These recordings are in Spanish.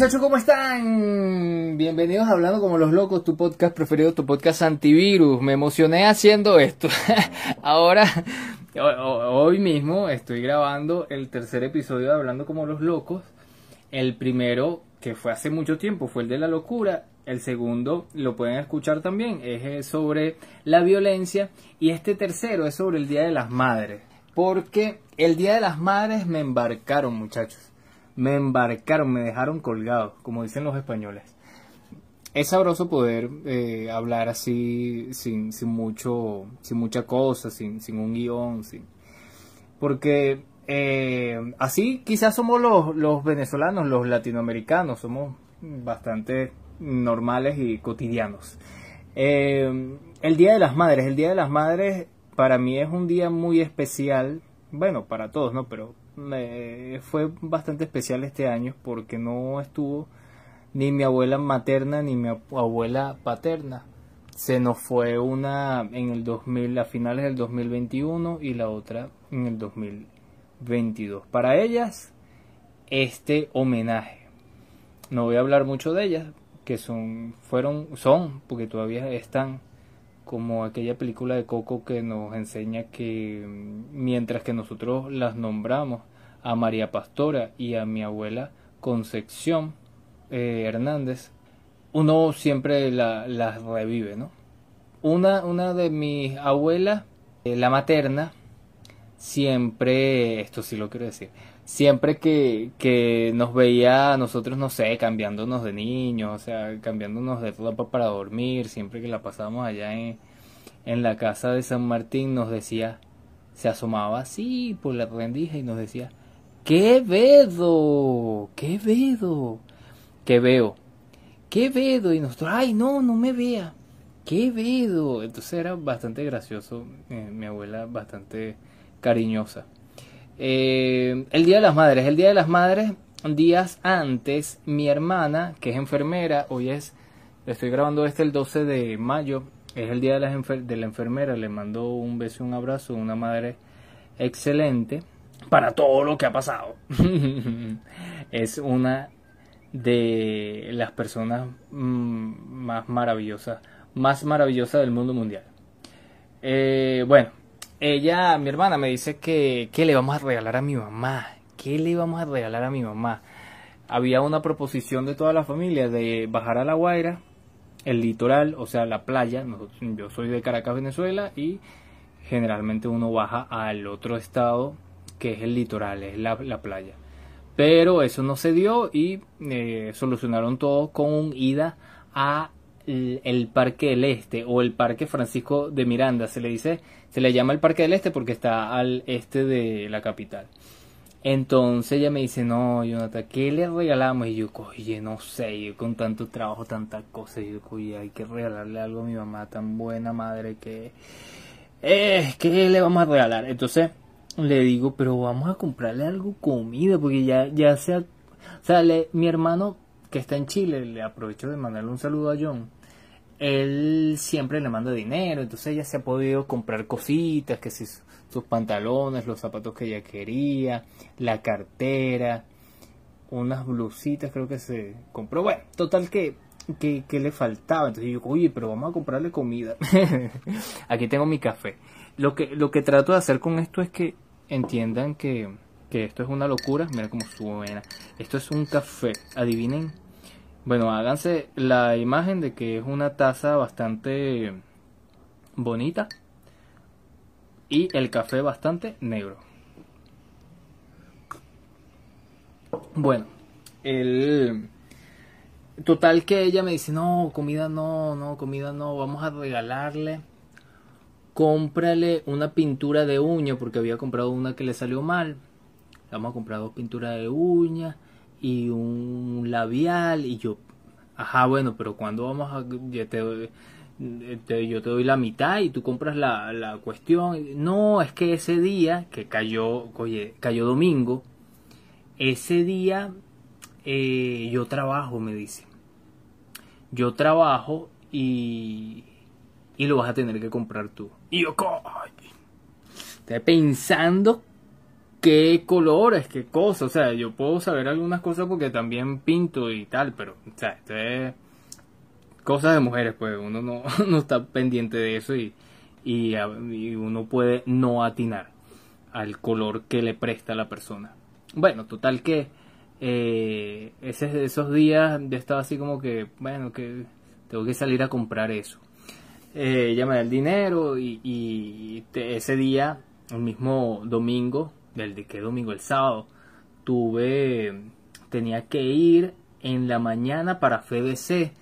muchachos, ¿cómo están? Bienvenidos a Hablando como los locos, tu podcast preferido, tu podcast antivirus. Me emocioné haciendo esto. Ahora, hoy mismo estoy grabando el tercer episodio de Hablando como los locos. El primero, que fue hace mucho tiempo, fue el de la locura. El segundo, lo pueden escuchar también, es eh, sobre la violencia. Y este tercero es sobre el Día de las Madres. Porque el Día de las Madres me embarcaron, muchachos me embarcaron, me dejaron colgado, como dicen los españoles. Es sabroso poder eh, hablar así, sin, sin, mucho, sin mucha cosa, sin, sin un guion, sin... porque eh, así quizás somos los, los venezolanos, los latinoamericanos, somos bastante normales y cotidianos. Eh, el Día de las Madres, el Día de las Madres para mí es un día muy especial, bueno, para todos, ¿no? Pero fue bastante especial este año porque no estuvo ni mi abuela materna ni mi abuela paterna. Se nos fue una en el 2000, a finales del 2021 y la otra en el 2022. Para ellas, este homenaje. No voy a hablar mucho de ellas, que son, fueron, son, porque todavía están como aquella película de Coco que nos enseña que mm, mientras que nosotros las nombramos a María Pastora y a mi abuela Concepción eh, Hernández, uno siempre las revive, ¿no? Una, una de mis abuelas, eh, la materna, siempre, esto sí lo quiero decir, siempre que, que nos veía a nosotros, no sé, cambiándonos de niños, o sea, cambiándonos de ropa para dormir, siempre que la pasábamos allá en, en la casa de San Martín, nos decía, se asomaba así por la rendija y nos decía, ¡Qué vedo! ¡Qué vedo! ¡Qué veo! ¡Qué vedo! Y nosotros, ¡ay, no, no me vea! ¡Qué vedo! Entonces era bastante gracioso, eh, mi abuela bastante cariñosa. Eh, el Día de las Madres. El Día de las Madres, días antes, mi hermana, que es enfermera, hoy es, estoy grabando este el 12 de mayo, es el Día de la, de la Enfermera, le mando un beso y un abrazo, una madre excelente para todo lo que ha pasado. es una de las personas mm, más maravillosas, más maravillosa del mundo mundial. Eh, bueno, ella, mi hermana, me dice que, ¿qué le vamos a regalar a mi mamá? ¿Qué le vamos a regalar a mi mamá? Había una proposición de toda la familia de bajar a La Guaira, el litoral, o sea, la playa. yo soy de Caracas, Venezuela, y generalmente uno baja al otro estado que es el litoral, es la, playa. Pero eso no se dio y eh, solucionaron todo con un ida a el, Parque del Este o el Parque Francisco de Miranda. Se le dice, se le llama el Parque del Este porque está al este de la capital. Entonces ella me dice, no, Jonathan, ¿qué le regalamos? Y yo, oye, no sé, yo con tanto trabajo, tantas cosas, yo, oye, hay que regalarle algo a mi mamá, tan buena madre que... Eh, ¿Qué le vamos a regalar? Entonces le digo, pero vamos a comprarle algo comida, porque ya, ya sea, o sea, mi hermano que está en Chile, le aprovecho de mandarle un saludo a John. Él siempre le manda dinero, entonces ella se ha podido comprar cositas, que si sus pantalones, los zapatos que ella quería, la cartera, unas blusitas creo que se compró. Bueno, total que, que, que le faltaba. Entonces yo, oye, pero vamos a comprarle comida. Aquí tengo mi café. Lo que, lo que trato de hacer con esto es que entiendan que, esto es una locura. Mira cómo suena. Esto es un café. Adivinen. Bueno, háganse la imagen de que es una taza bastante bonita. Y el café bastante negro. Bueno, el total que ella me dice, no, comida no, no, comida no, vamos a regalarle cómprale una pintura de uña porque había comprado una que le salió mal. Vamos a comprar dos pinturas de uña y un labial y yo, ajá, bueno, pero cuando vamos a yo te, yo te doy la mitad y tú compras la, la cuestión. No, es que ese día que cayó, oye, cayó domingo, ese día eh, yo trabajo, me dice. Yo trabajo y y lo vas a tener que comprar tú. Y yo, estoy pensando qué colores, qué cosas. O sea, yo puedo saber algunas cosas porque también pinto y tal, pero, o sea, esto es cosas de mujeres, pues uno no, no está pendiente de eso y, y, uno puede no atinar al color que le presta la persona. Bueno, total que eh, ese, esos días yo estaba así como que, bueno, que tengo que salir a comprar eso. Eh, ella me da el dinero y, ese día, el mismo domingo, del de qué domingo, el sábado, tuve, tenía que ir en la mañana para FDC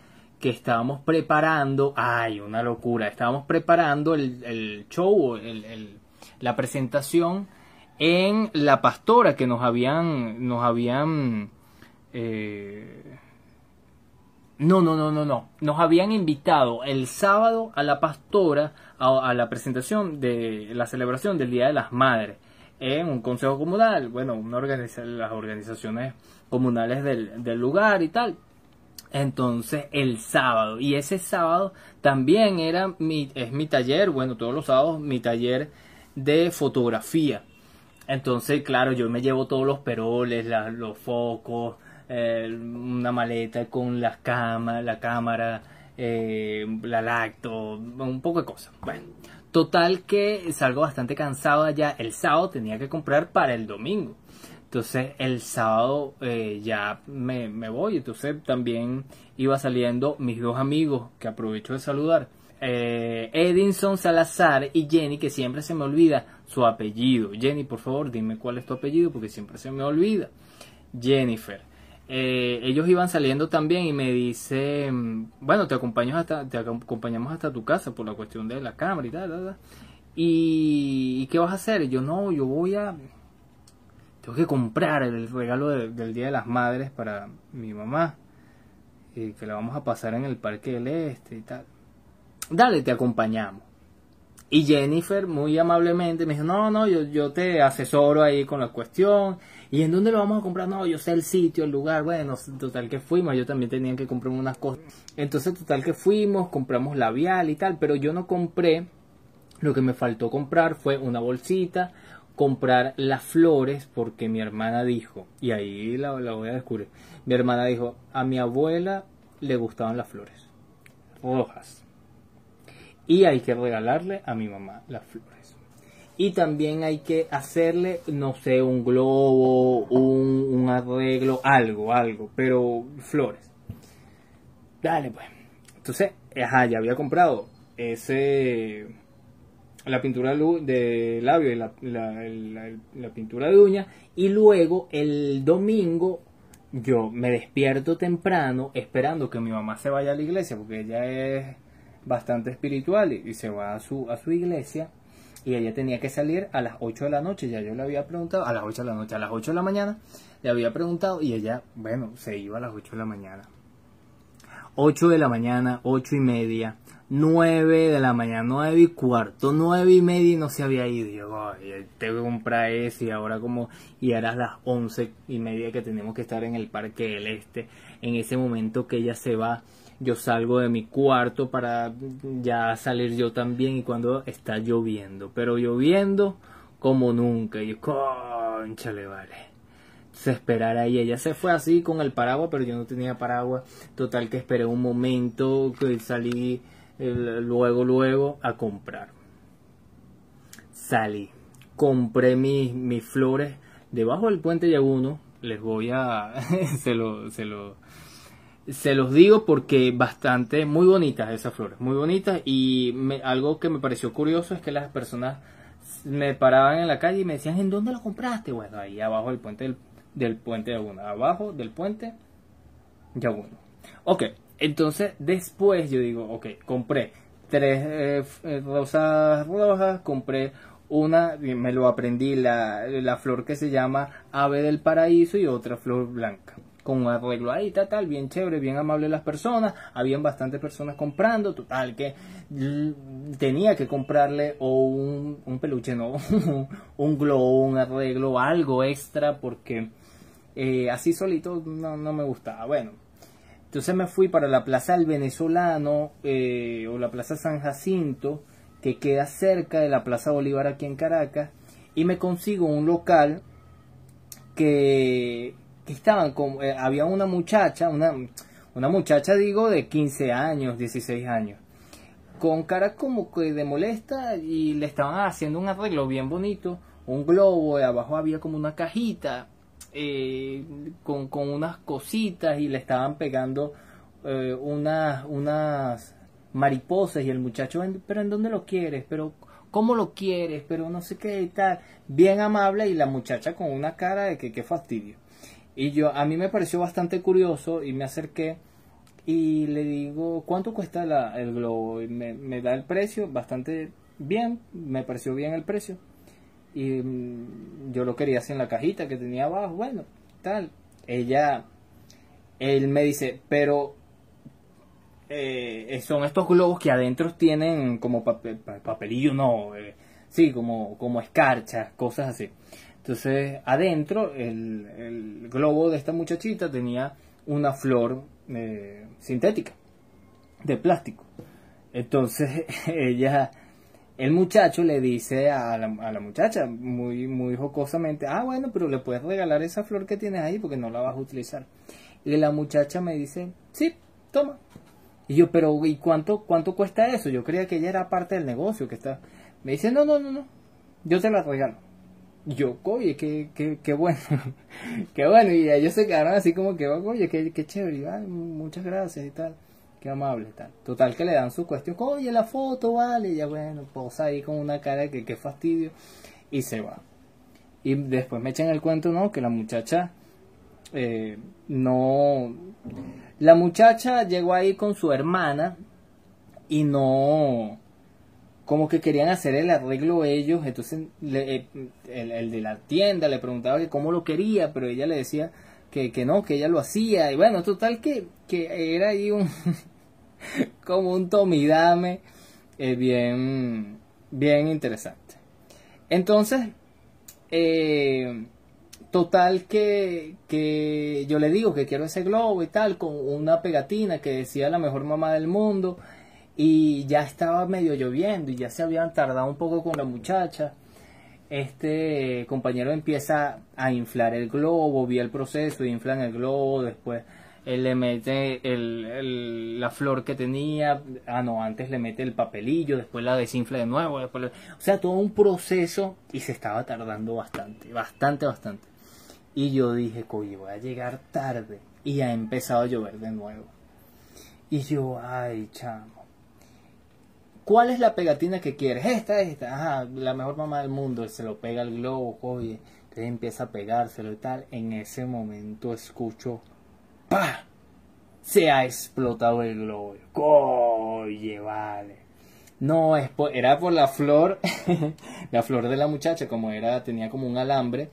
que estábamos preparando, ay, una locura, estábamos preparando el, el show, el, la presentación en La Pastora que nos habían, nos habían, eh, no, no, no, no, no, nos habían invitado el sábado a La Pastora a, la presentación de la celebración del Día de las Madres en un consejo comunal, bueno, una las organizaciones comunales del, del lugar y tal. Entonces el sábado y ese sábado también era mi es mi taller bueno todos los sábados mi taller de fotografía entonces claro yo me llevo todos los peroles los focos eh, una maleta con las cámaras la cámara eh, la lacto un poco de cosas bueno total que salgo bastante cansado allá el sábado tenía que comprar para el domingo entonces el sábado eh, ya me, voy. Entonces también iba saliendo mis dos amigos que aprovecho de saludar. Eh, Edinson Salazar y Jenny, que siempre se me olvida su apellido. Jenny, por favor, dime cuál es tu apellido porque siempre se me olvida. Jennifer. Eh, ellos iban saliendo también y me dice, bueno, te hasta, acompañamos hasta tu casa por la cuestión de la cámara y tal, ¿Y, ¿Y qué vas a hacer? yo no, yo voy a, tengo que comprar el regalo del Día de las Madres para mi mamá, y que la vamos a pasar en el Parque del Este y tal. Dale, te acompañamos. Y Jennifer muy amablemente me dijo, no, no, yo, yo te asesoro ahí con la cuestión. ¿Y en dónde lo vamos a comprar? No, yo sé el sitio, el lugar. Bueno, total que fuimos. Yo también tenía que comprar unas cosas. Entonces, total que fuimos, compramos labial y tal. Pero yo no compré. Lo que me faltó comprar fue una bolsita, comprar las flores porque mi hermana dijo, y ahí la, voy a descubrir, mi hermana dijo, a mi abuela le gustaban las flores rojas y hay que regalarle a mi mamá las flores. Y también hay que hacerle, no sé, un globo, un, arreglo, algo, algo, pero flores. Dale pues. Entonces, ajá, ya había comprado ese la pintura de labio y la, la, pintura de uña y luego el domingo yo me despierto temprano esperando que mi mamá se vaya a la iglesia porque ella es bastante espiritual y, se va a su, a su iglesia y ella tenía que salir a las 8 de la noche, ya yo le había preguntado, a las 8 de la noche, a las 8 de la mañana, le había preguntado y ella, bueno, se iba a las 8 de la mañana. 8 de la mañana, 8 y media, 9 de la mañana, 9 y cuarto, 9 y media y no se había ido. Y yo, tengo que comprar ese y ahora como, y ahora las 11 y media que tenemos que estar en el Parque del Este. En ese momento que ella se va, yo salgo de mi cuarto para ya salir yo también y cuando está lloviendo, pero lloviendo como nunca. Y yo, conchale, vale se esperara ahí. Ella se fue así con el paraguas, pero yo no tenía paraguas. Total que esperé un momento que salí luego, luego a comprar. Salí, compré mis, mis flores debajo del puente Yaguno. Les voy a. se lo. Se lo se los digo porque bastante muy bonitas esas flores, muy bonitas y algo que me pareció curioso es que las personas me paraban en la calle y me decían, ¿en dónde lo compraste? Bueno, ahí abajo del puente del, puente Yaguno, abajo del puente Yaguno. Ok, entonces, después yo digo, ok, compré tres eh, rosas rojas, compré una, me lo aprendí, la, la, flor que se llama ave del paraíso y otra flor blanca. Con un arreglo ahí, tal, tal, bien chévere, bien amable las personas. Habían bastantes personas comprando, total, que tenía que comprarle o un, peluche, no, un globo, un arreglo, algo extra, porque eh, así solito no, no me gustaba. Bueno, entonces me fui para la Plaza del Venezolano eh, o la Plaza San Jacinto, que queda cerca de la Plaza Bolívar aquí en Caracas, y me consigo un local que, estaban como, eh, había una muchacha, una, una muchacha digo de 15 años, 16 años, con cara como que de molesta y le estaban haciendo un arreglo bien bonito, un globo, y abajo había como una cajita eh, con, con, unas cositas y le estaban pegando eh, unas, unas mariposas y el muchacho, pero ¿en dónde lo quieres? Pero ¿cómo lo quieres? Pero no sé qué y tal. Bien amable y la muchacha con una cara de que qué fastidio. Y yo, a mí me pareció bastante curioso y me acerqué y le digo, ¿cuánto cuesta la, el globo? Y me, me da el precio, bastante bien, me pareció bien el precio y mm, yo lo quería hacer en la cajita que tenía abajo, bueno, tal. Ella, él me dice, pero eh, son estos globos que adentro tienen como papel, papelillo, no, eh, sí, como, como escarchas, cosas así. Entonces, adentro, el, globo de esta muchachita tenía una flor eh, sintética, de plástico. Entonces, ella el muchacho le dice a la, a la, muchacha muy, muy jocosamente, ah, bueno, pero le puedes regalar esa flor que tienes ahí porque no la vas a utilizar. Y la muchacha me dice, sí, toma. Y yo, pero ¿y cuánto, cuánto cuesta eso? Yo creía que ella era parte del negocio que está. Me dice, no, no, no, no, yo te la regalo. Yo, oye, qué, qué, qué bueno, qué bueno. Y ellos se quedaron así como que, oye, qué, qué chévere, y, muchas gracias y tal. Qué amable tal. Total que le dan su cuestión, oye la foto, vale, y ya bueno, posa ahí con una cara que qué fastidio y se va. Y después me echan el cuento, ¿no? Que la muchacha eh, no... La muchacha llegó ahí con su hermana y no... Como que querían hacer el arreglo ellos, entonces eh, el, el, de la tienda le preguntaba que cómo lo quería, pero ella le decía que, que no, que ella lo hacía. Y bueno, total que, que era ahí un como un tomidame eh, bien, bien interesante. Entonces, eh, total que, que yo le digo que quiero ese globo y tal, con una pegatina que decía la mejor mamá del mundo. Y ya estaba medio lloviendo y ya se habían tardado un poco con la muchacha este compañero empieza a inflar el globo, vi el proceso, inflan el globo, después él le mete el, la flor que tenía, ah no, antes le mete el papelillo, después la desinfla de nuevo, después o sea, todo un proceso y se estaba tardando bastante, bastante, bastante. Y yo dije, coño, voy a llegar tarde y ha empezado a llover de nuevo. Y yo, ay, chamo. ¿Cuál es la pegatina que quieres? Esta, esta, ajá, la mejor mamá del mundo. Se lo pega el globo, oye, entonces empieza a pegárselo y tal. En ese momento escucho ¡Pah! Se ha explotado el globo. Oye, vale. No, es era por la flor, la flor de la muchacha, como era, tenía como un alambre,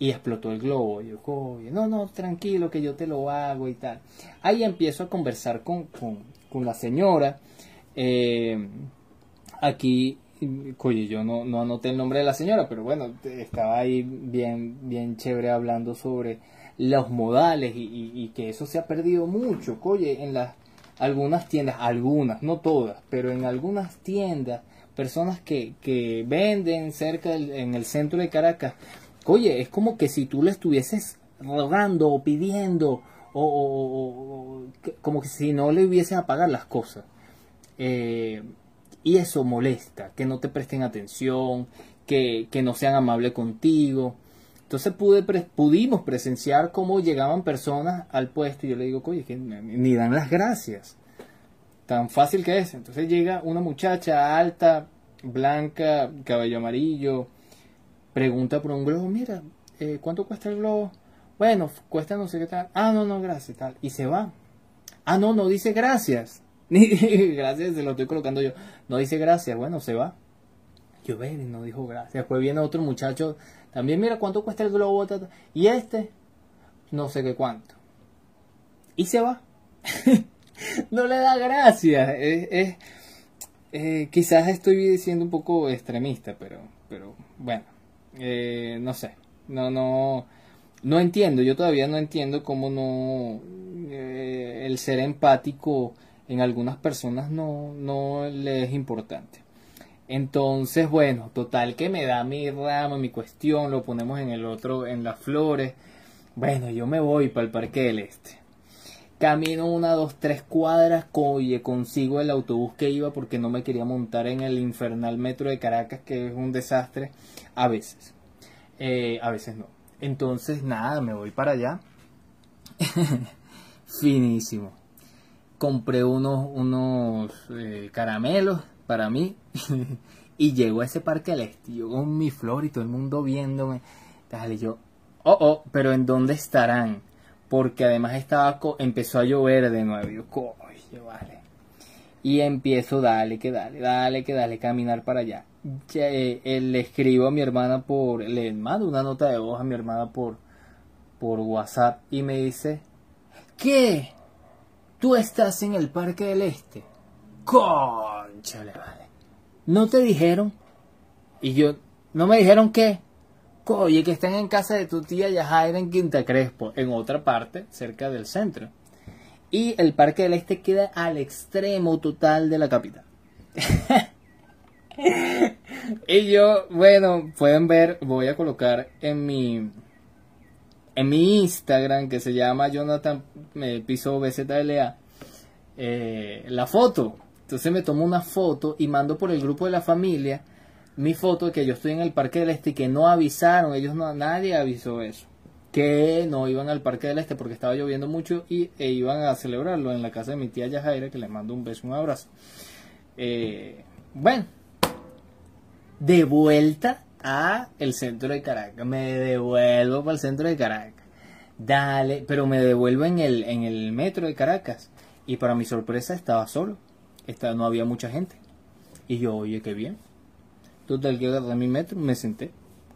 y explotó el globo. Yo, oye, no, no, tranquilo, que yo te lo hago y tal. Ahí empiezo a conversar con, con, con la señora. Eh, aquí, oye, yo no, no anoté el nombre de la señora, pero bueno, estaba ahí bien, bien chévere hablando sobre los modales y, que eso se ha perdido mucho, oye, en las algunas tiendas, algunas, no todas, pero en algunas tiendas, personas que, que venden cerca en el centro de Caracas, oye, es como que si tú le estuvieses rogando o pidiendo o, como que si no le hubiese a pagar las cosas. Eh, y eso molesta, que no te presten atención, que, que no sean amables contigo. Entonces pude, pudimos presenciar cómo llegaban personas al puesto y yo le digo, oye, que ni dan las gracias. Tan fácil que es. Entonces llega una muchacha alta, blanca, cabello amarillo, pregunta por un globo, mira, eh, ¿cuánto cuesta el globo? Bueno, cuesta no sé qué tal. Ah, no, no, gracias, tal. Y se va. Ah, no, no dice gracias. gracias, se lo estoy colocando yo. No dice gracias, bueno, se va. Yo ven no dijo gracias. Después viene otro muchacho también mira cuánto cuesta el globo. Y este, no sé qué cuánto. Y se va. no le da gracia. Es, eh, quizás estoy siendo un poco extremista, pero, pero bueno, eh, no sé. No, no, no entiendo. Yo todavía no entiendo cómo no eh, el ser empático en algunas personas no, no le es importante. Entonces, bueno, total que me da mi ramo, mi cuestión, lo ponemos en el otro, en las flores. Bueno, yo me voy para el Parque del Este. Camino una, dos, tres cuadras, oye, consigo el autobús que iba porque no me quería montar en el infernal metro de Caracas, que es un desastre, a veces. Eh, a veces no. Entonces, nada, me voy para allá. Finísimo. Compré unos, unos eh, caramelos para mí. y llego a ese parque del este, yo con mi flor y todo el mundo viéndome. Dale, yo, oh, oh, pero ¿en dónde estarán? Porque además estaba, empezó a llover de nuevo. Yo, coño, vale. Y empiezo, dale, que dale, dale, que dale, caminar para allá. Eh, le escribo a mi hermana por, le mando una nota de voz a mi hermana por, por WhatsApp y me dice, ¿qué? ¿Tú estás en el Parque del Este? Conchale, vale. ¿No te dijeron? Y yo, ¿no me dijeron qué? Oye, que estén en casa de tu tía Yajaira en Quinta Crespo, en otra parte, cerca del centro. Y el Parque del Este queda al extremo total de la capital. y yo, bueno, pueden ver, voy a colocar en mi en mi Instagram que se llama Jonathan me Piso BZLA eh, la foto. Entonces me tomo una foto y mando por el grupo de la familia mi foto de que yo estoy en el Parque del Este y que no avisaron, ellos no, nadie avisó eso, que no iban al Parque del Este porque estaba lloviendo mucho y e iban a celebrarlo en la casa de mi tía Yajaira, que le mando un beso, un abrazo. Eh, bueno, de vuelta a el centro de Caracas, me devuelvo para el centro de Caracas. Dale, pero me devuelvo en el, en el metro de Caracas. Y para mi sorpresa estaba solo. No había mucha gente. Y yo, oye, qué bien Total que agarré mi metro, me senté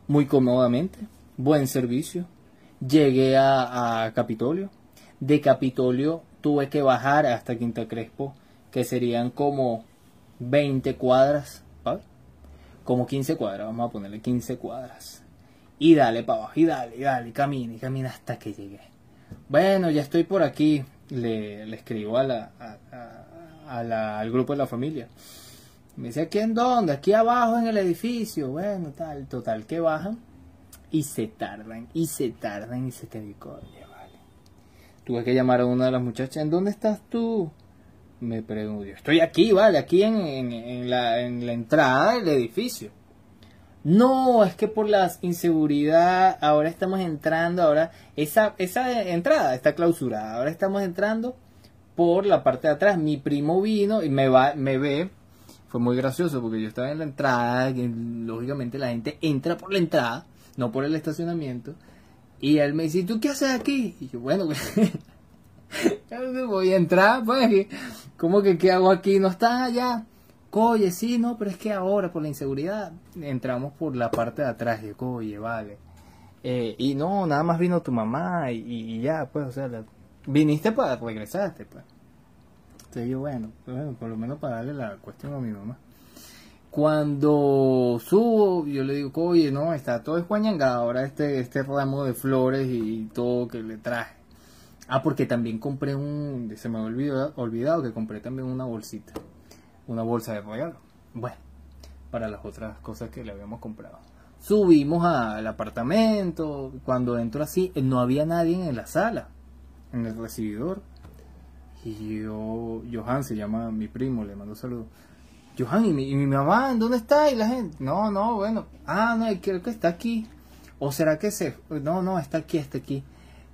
muy cómodamente, buen servicio. Llegué a, Capitolio. De Capitolio tuve que bajar hasta Quinta Crespo, que serían como 20 cuadras. Como 15 cuadras, vamos a ponerle 15 cuadras. Y dale para abajo, y dale, y dale, camina, y camina hasta que llegué. Bueno, ya estoy por aquí. Le, escribo a la, al grupo de la familia. Me dice, ¿aquí en dónde? Aquí abajo en el edificio. Bueno, tal, total, que bajan y se tardan, y se tardan, y se te coño, vale. Tuve que llamar a una de las muchachas, ¿en dónde estás tú? Me pregunto, estoy aquí, vale, aquí en, en, la, en la entrada del edificio. No, es que por la inseguridad, ahora estamos entrando, ahora esa, esa entrada está clausurada, ahora estamos entrando por la parte de atrás. Mi primo vino y me, va, me ve fue muy gracioso porque yo estaba en la entrada, y lógicamente la gente entra por la entrada, no por el estacionamiento, y él me dice, ¿tú qué haces aquí? Y yo, bueno, voy a entrar, pues, ¿cómo que qué hago aquí? ¿No estás allá? Oye, sí, no, pero es que ahora por la inseguridad entramos por la parte de atrás. Yo, oye, vale. Eh, y no, nada más vino tu mamá y, ya, pues, o sea, viniste para regresaste, pues. Entonces yo, bueno, bueno, por lo menos para darle la cuestión a mi mamá. Cuando subo, yo le digo, oye, no, está todo escuañangado ahora este, este ramo de flores y todo que le traje. Ah, porque también compré un, se me ha olvidado, olvidado que compré también una bolsita, una bolsa de regalo. Bueno, para las otras cosas que le habíamos comprado. Subimos al apartamento, cuando entro así, no había nadie en la sala, en el recibidor. Y yo, Johan se llama mi primo, le mando saludos. Johan, ¿y mi, ¿y mi mamá? ¿Dónde está? Y la gente, no, no, bueno, ah, no, creo que está aquí. ¿O será que se.? No, no, está aquí, está aquí.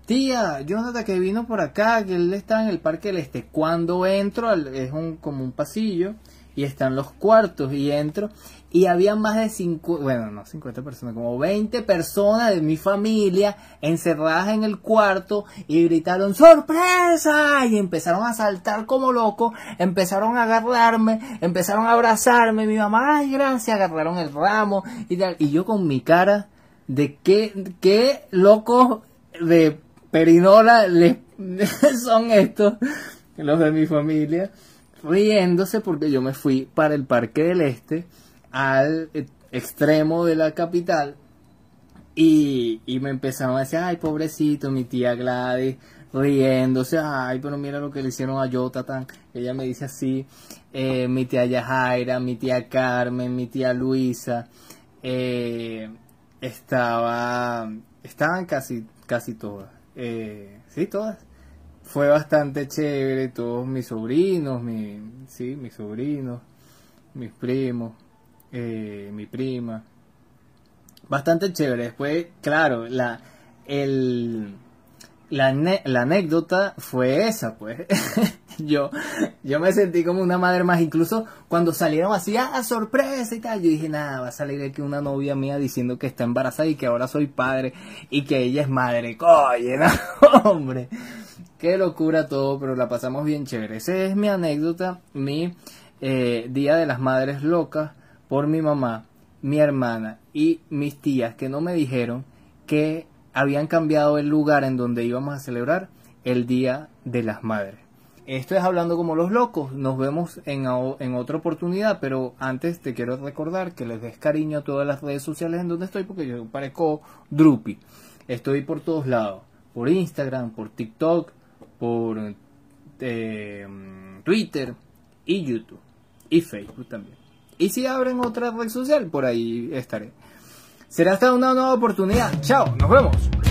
Tía, Jonathan que vino por acá, que él está en el Parque del Este. Cuando entro, es un, como un pasillo, y están los cuartos, y entro, y había más de 50, bueno, no 50 personas, como 20 personas de mi familia encerradas en el cuarto y gritaron ¡sorpresa! y empezaron a saltar como locos, empezaron a agarrarme, empezaron a abrazarme, mi mamá, ay gracias, agarraron el ramo y tal, y yo con mi cara de qué, qué locos de perinola son estos, los de mi familia, riéndose porque yo me fui para el Parque del Este, al extremo de la capital Y, y me empezaron a decir, ay, pobrecito, mi tía Gladys, riéndose, ay, pero mira lo que le hicieron a Yotatan. Ella me dice así, eh, mi tía Yajaira, mi tía Carmen, mi tía Luisa, eh, estaba, estaban casi, casi todas, eh, sí, todas. Fue bastante chévere, todos mis sobrinos, mi, sí, mis sobrinos, mis primos, eh, mi prima. Bastante chévere. Después, claro, la, el, la, la anécdota fue esa, pues. yo, yo me sentí como una madre más. Incluso cuando salieron así, ah, sorpresa y tal, yo dije, nada, va a salir aquí una novia mía diciendo que está embarazada y que ahora soy padre y que ella es madre. Coye, no, hombre. Qué locura todo, pero la pasamos bien chévere. Esa es mi anécdota, mi eh, Día de las Madres Locas por mi mamá, mi hermana y mis tías que no me dijeron que habían cambiado el lugar en donde íbamos a celebrar el Día de las Madres. Esto es hablando como los locos. Nos vemos en, en, otra oportunidad, pero antes te quiero recordar que les des cariño a todas las redes sociales en donde estoy, porque yo parezco Drupi. Estoy por todos lados, por Instagram, por TikTok, por eh, Twitter y YouTube y Facebook también. Y si abren otra red social, por ahí estaré. Será hasta una nueva oportunidad. Chao, nos vemos.